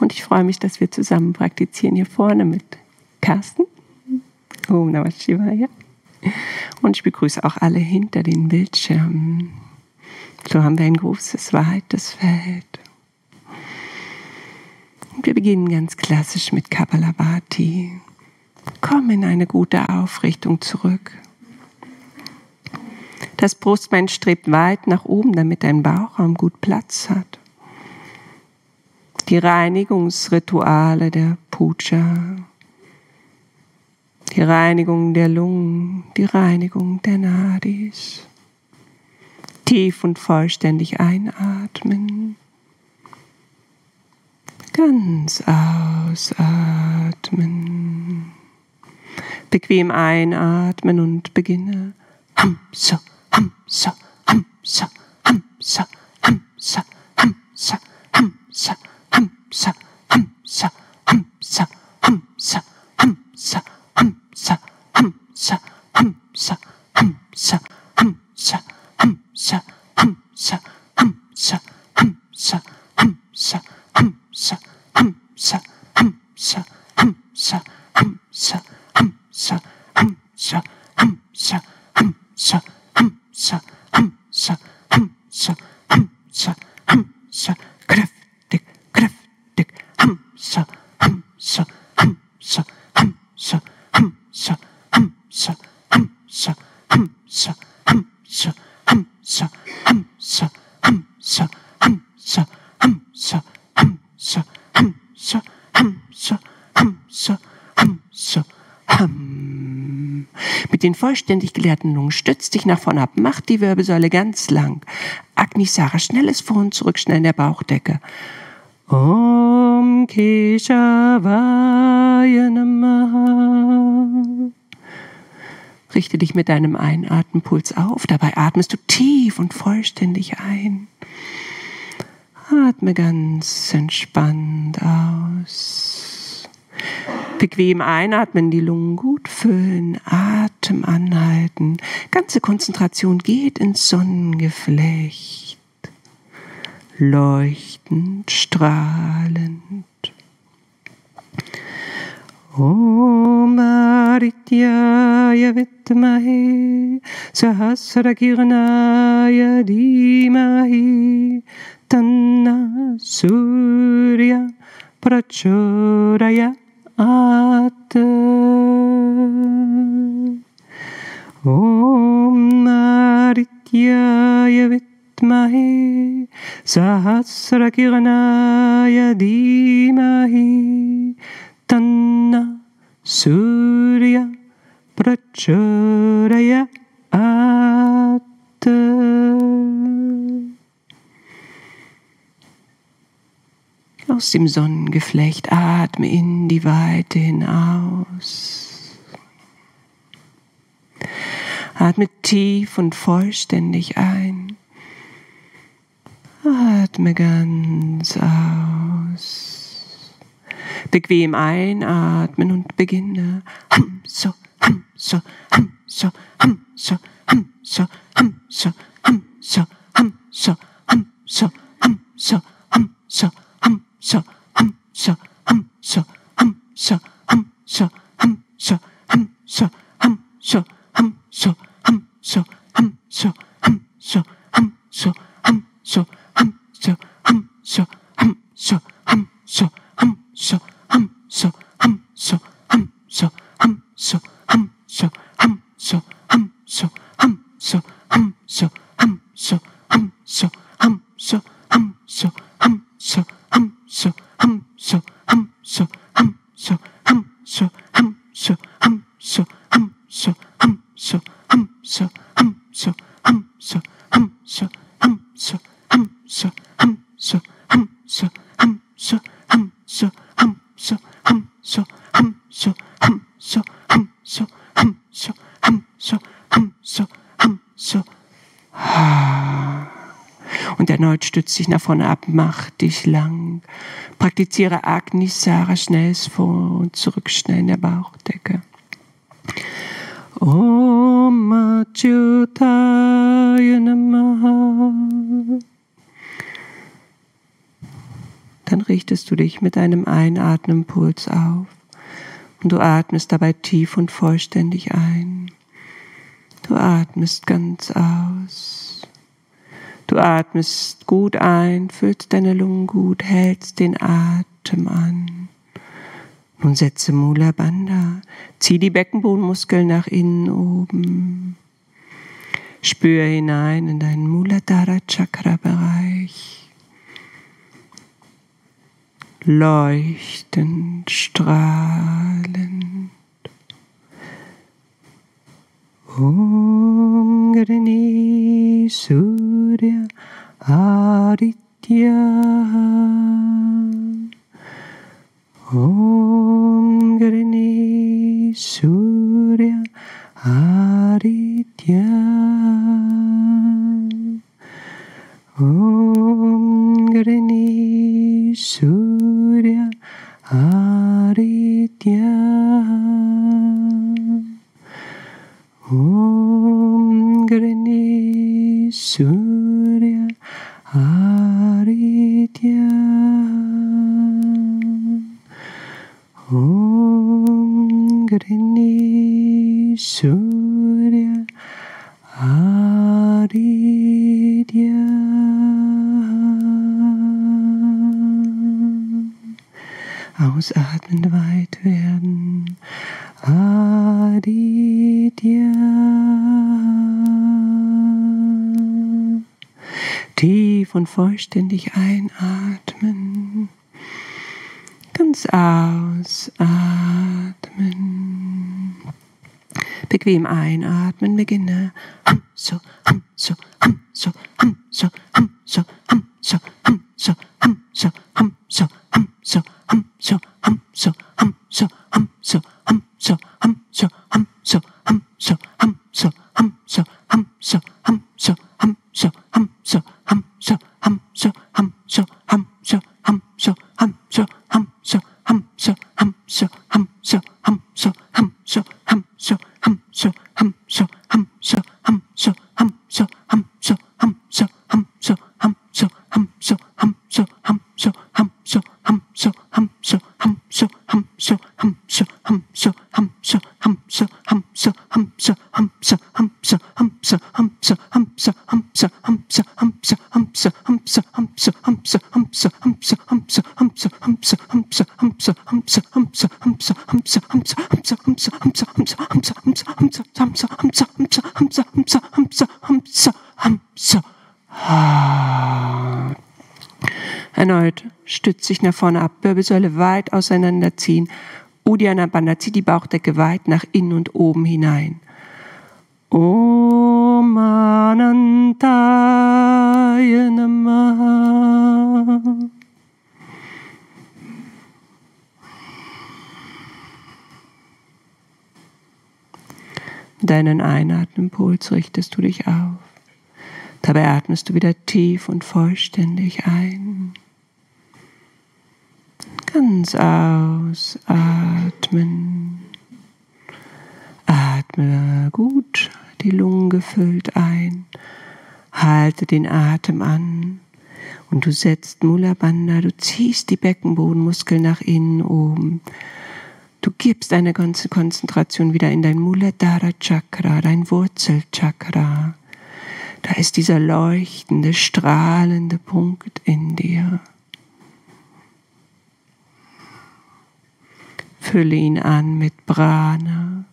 Und ich freue mich, dass wir zusammen praktizieren hier vorne mit Carsten. Om Namah Shivaya. Und ich begrüße auch alle hinter den Bildschirmen. So haben wir ein großes, weites Feld. Und wir beginnen ganz klassisch mit Kapalabhati. Komm in eine gute Aufrichtung zurück. Das Brustbein strebt weit nach oben, damit dein Bauchraum gut Platz hat. Die Reinigungsrituale der Puja, die Reinigung der Lungen, die Reinigung der Nadis. Tief und vollständig einatmen. Ganz ausatmen. Bequem einatmen und beginne. Hamsa, Hamsa, Hamsa, Hamsa, Hamsa, Hamsa, Hamsa, Hamsa, Hamsa, Hamsa, Hamsa, Hamsa, Hamsa, Hamsa, Hamsa, Hamsa, Hamsa, Hamsa, Hamsa, Mit den vollständig geleerten Lungen stützt dich nach vorne ab, mach die Wirbelsäule ganz lang. Agnisara, schnelles Vor- und Zurück, schnell in der Bauchdecke. Om Keshavaya Namaha. Richte dich mit deinem Einatmenpuls auf. Dabei atmest du tief und vollständig ein. Atme ganz entspannt aus. Bequem einatmen, die Lungen gut füllen, Atem anhalten. Ganze Konzentration geht ins Sonnengeflecht. Leuchtend, strahlend. Om Adityaya Vitmahe Sahasrakirnaya Dhimahi Tanna Surya Prachodaya Atte. Om Narityaya Vitmahi Sahasrakirnaya Dhimahi Tanna Surya Prachodayat Aus dem Sonnengeflecht atme in die Weite hinaus. Atme tief und vollständig ein. Atme ganz aus. Bequem einatmen und beginne. Hum, so, hum, so, hum, so, hum, so, hum, so, hum, so, hum, so, hum, so, hum, so, hum, so, hum, so, so, hum, so, hum, so, hum, so, hum, so, hum, so, hum, so, hum, so, hum, so, hum, so. Und erneut stützt dich nach vorne ab, mach dich lang. Praktiziere Agnisara schnelles Vor- und Zurück, schnell in der Bauchdecke. Om Achyutaya Namaha. Dann richtest du dich mit einem Einatmenpuls auf und du atmest dabei tief und vollständig ein. Du atmest ganz aus. Du atmest gut ein, füllst deine Lungen gut, hältst den Atem an. Nun setze Mula Bandha. Zieh die Beckenbodenmuskeln nach innen oben. Spür hinein in deinen Muladhara Chakra Bereich. Leuchtend, strahlend. Om Surya Aditya Om Om Grini Surya Aditya Ausatmen weit werden. Aditya. Tief und vollständig einatmen. Ganz ausatmen. Bequem einatmen, beginne. Hum, so, hum, so, hum, so, hum, so, hum, so, hum, so, hum, so, hum, so, hum, so, hum, so, hum, so, hum, so, hum, so, hum, so. Erneut stützt sich nach vorne ab, Wirbelsäule weit auseinanderziehen. Uddiyana Bandha, zieh die Bauchdecke weit nach innen und oben hinein. Om Deinen Einatmenpuls richtest du dich auf. Dabei atmest du wieder tief und vollständig ein. Ganz ausatmen. Atme gut die Lungen gefüllt ein. Halte den Atem an. Und du setzt Mula Bandha, du ziehst die Beckenbodenmuskeln nach innen oben. Du gibst deine ganze Konzentration wieder in dein Muladhara Chakra, dein Wurzelchakra. Da ist dieser leuchtende, strahlende Punkt in dir. Fülle ihn an mit Prana,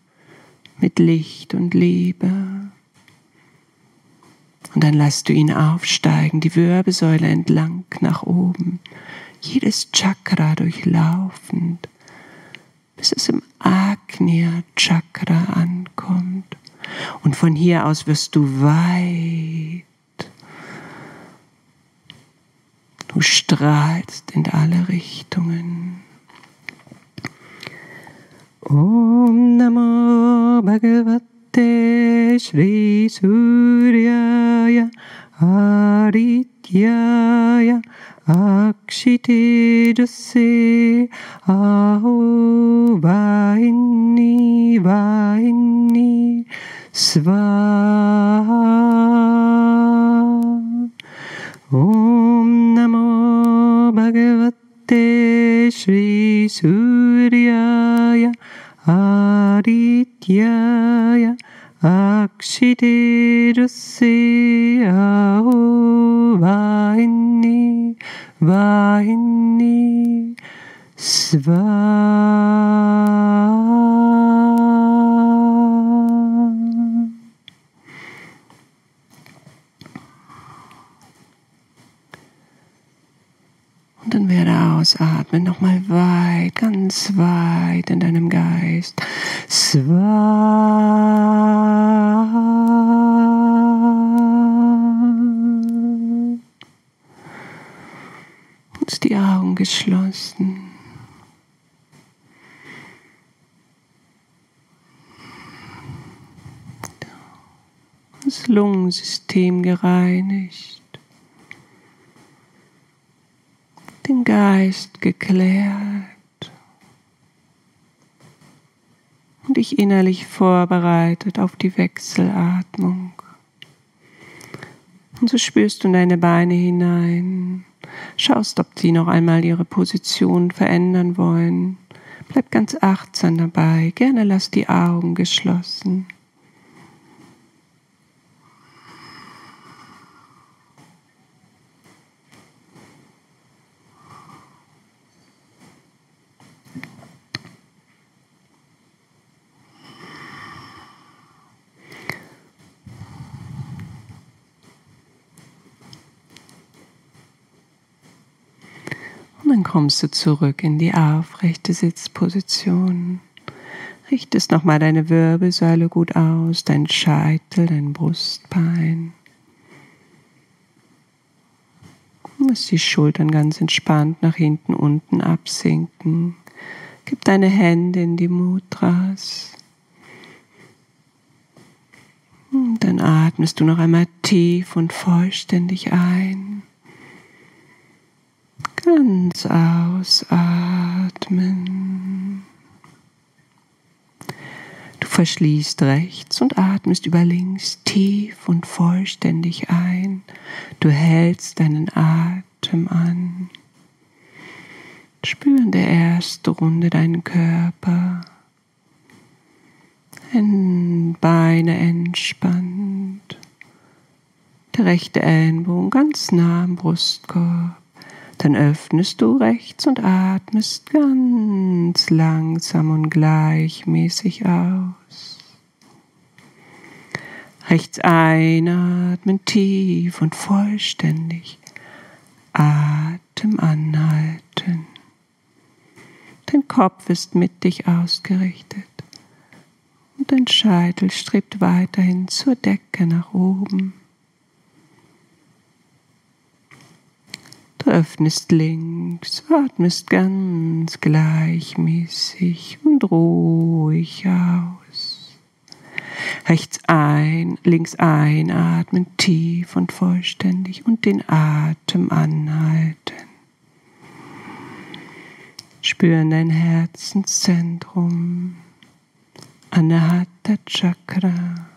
mit Licht und Liebe. Und dann lass du ihn aufsteigen, die Wirbelsäule entlang nach oben, jedes Chakra durchlaufend, bis es im Agnya Chakra ankommt. Und von hier aus wirst du weit. Du strahlst in alle Richtungen. Om Namo Bhagavate Shri Suryaya アクシティルシーアオバインニーインニスバーオンナモバゲワテシリスリアヤアリティアヤアクシティルシーアオバインニ Vahini Sva Und dann werde ausatmen, nochmal weit, ganz weit in deinem Geist. Swa. Die Augen geschlossen. Das Lungensystem gereinigt. den Geist geklärt und dich innerlich vorbereitet auf die Wechselatmung. Und so spürst du in deine Beine hinein, schaust, ob sie noch einmal ihre Position verändern wollen. Bleib ganz achtsam dabei, gerne lass die Augen geschlossen. Kommst du zurück in die aufrechte Sitzposition. Richtest nochmal deine Wirbelsäule gut aus, dein Scheitel, dein Brustbein. Lass die Schultern ganz entspannt nach hinten unten absinken. Gib deine Hände in die Mudras. Und dann atmest du noch einmal tief und vollständig ein. Ganz ausatmen. Du verschließt rechts und atmest über links tief und vollständig ein. Du hältst deinen Atem an. Spür in der ersten Runde deinen Körper. Beine entspannt. Der rechte Ellenbogen ganz nah am Brustkorb. Dann öffnest du rechts und atmest ganz langsam und gleichmäßig aus. Rechts einatmen, tief und vollständig. Atem anhalten. Dein Kopf ist mit dich ausgerichtet und dein Scheitel strebt weiterhin zur Decke nach oben. Öffnest links, atmest ganz gleichmäßig und ruhig aus. Rechts ein, links einatmen, tief und vollständig und den Atem anhalten. Spüren dein Herzenszentrum, Anahata Chakra,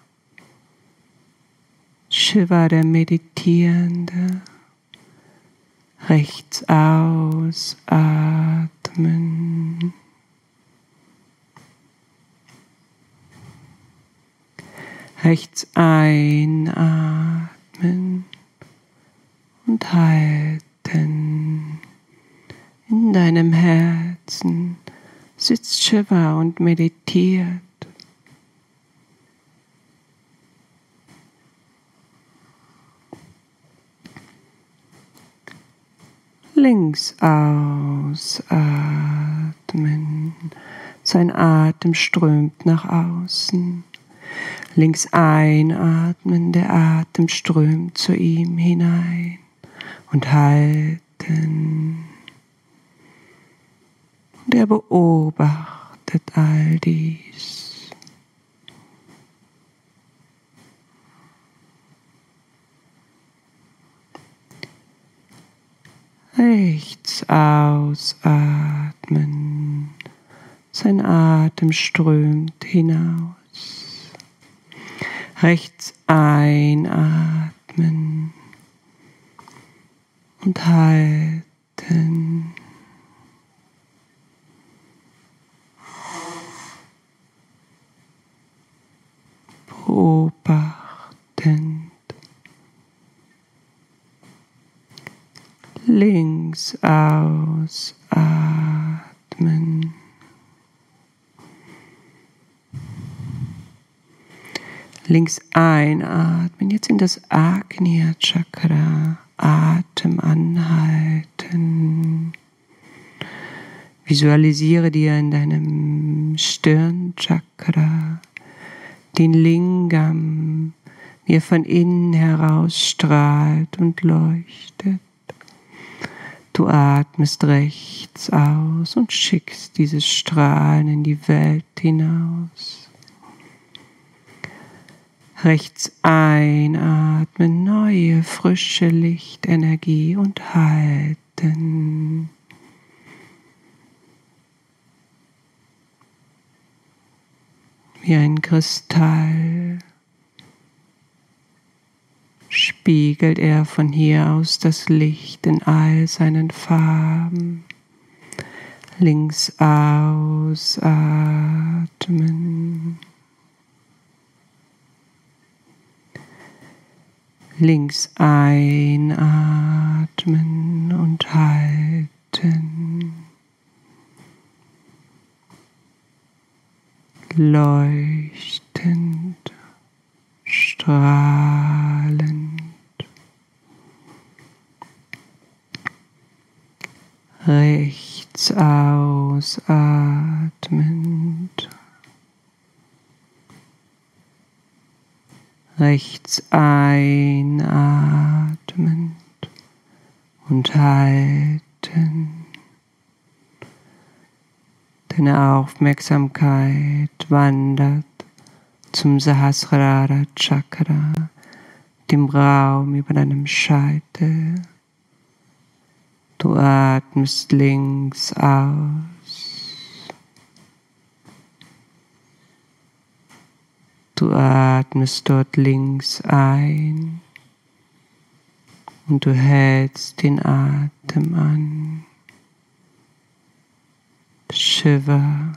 Shiva der Meditierende rechts ausatmen. Rechts einatmen und halten. In deinem Herzen sitzt Shiva und meditiert. Links ausatmen. Sein Atem strömt nach außen. Links einatmen, der Atem strömt zu ihm hinein. Und halten. Und er beobachtet all dies. Rechts ausatmen. Sein Atem strömt hinaus. Rechts einatmen und halten. Beobachten. Links einatmen, jetzt in das Agnya Chakra. Atem anhalten. Visualisiere dir in deinem Stirnchakra den Lingam, wie er von innen heraus strahlt und leuchtet. Du atmest rechts aus und schickst dieses Strahlen in die Welt hinaus. Rechts einatmen, neue, frische Lichtenergie und halten. Wie ein Kristall spiegelt er von hier aus das Licht in all seinen Farben. Links ausatmen. Links einatmen und halten. Leuchtend, strahlend. Rechts ausatmend. Rechts einatmend und halten. Deine Aufmerksamkeit wandert zum Sahasrara Chakra, dem Raum über deinem Scheitel. Du atmest links aus Du atmest dort links ein und du hältst den Atem an. Shiver,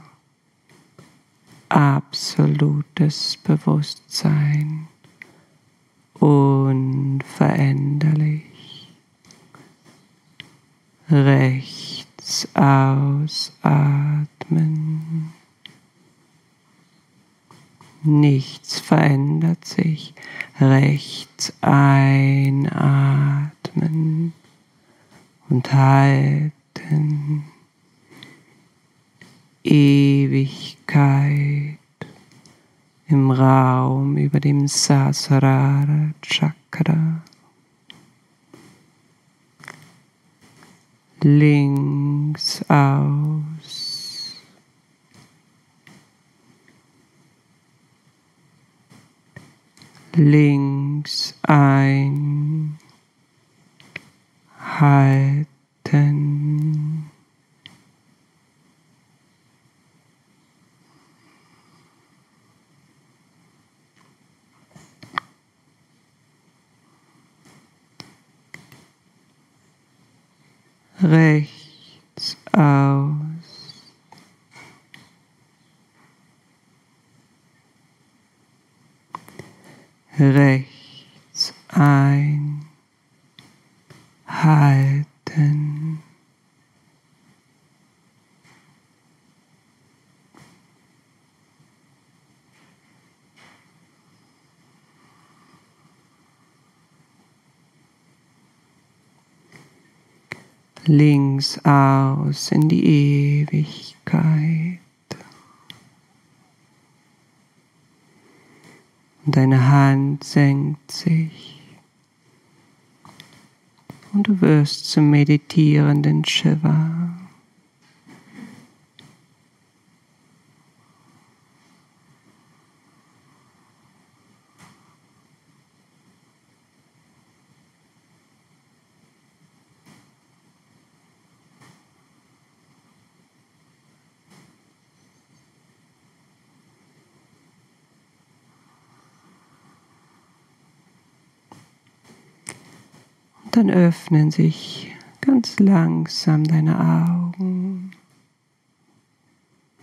absolutes Bewusstsein, unveränderlich. Rechts ausatmen. Nichts verändert sich. Rechts einatmen und halten. Ewigkeit im Raum über dem Sasrara Chakra. Links aus links ein, halten. Rechts aus. Rechts ein, halten. Links aus in die Ewigkeit. Und deine Hand senkt sich. Und du wirst zum meditierenden Shiva. Dann öffnen sich ganz langsam deine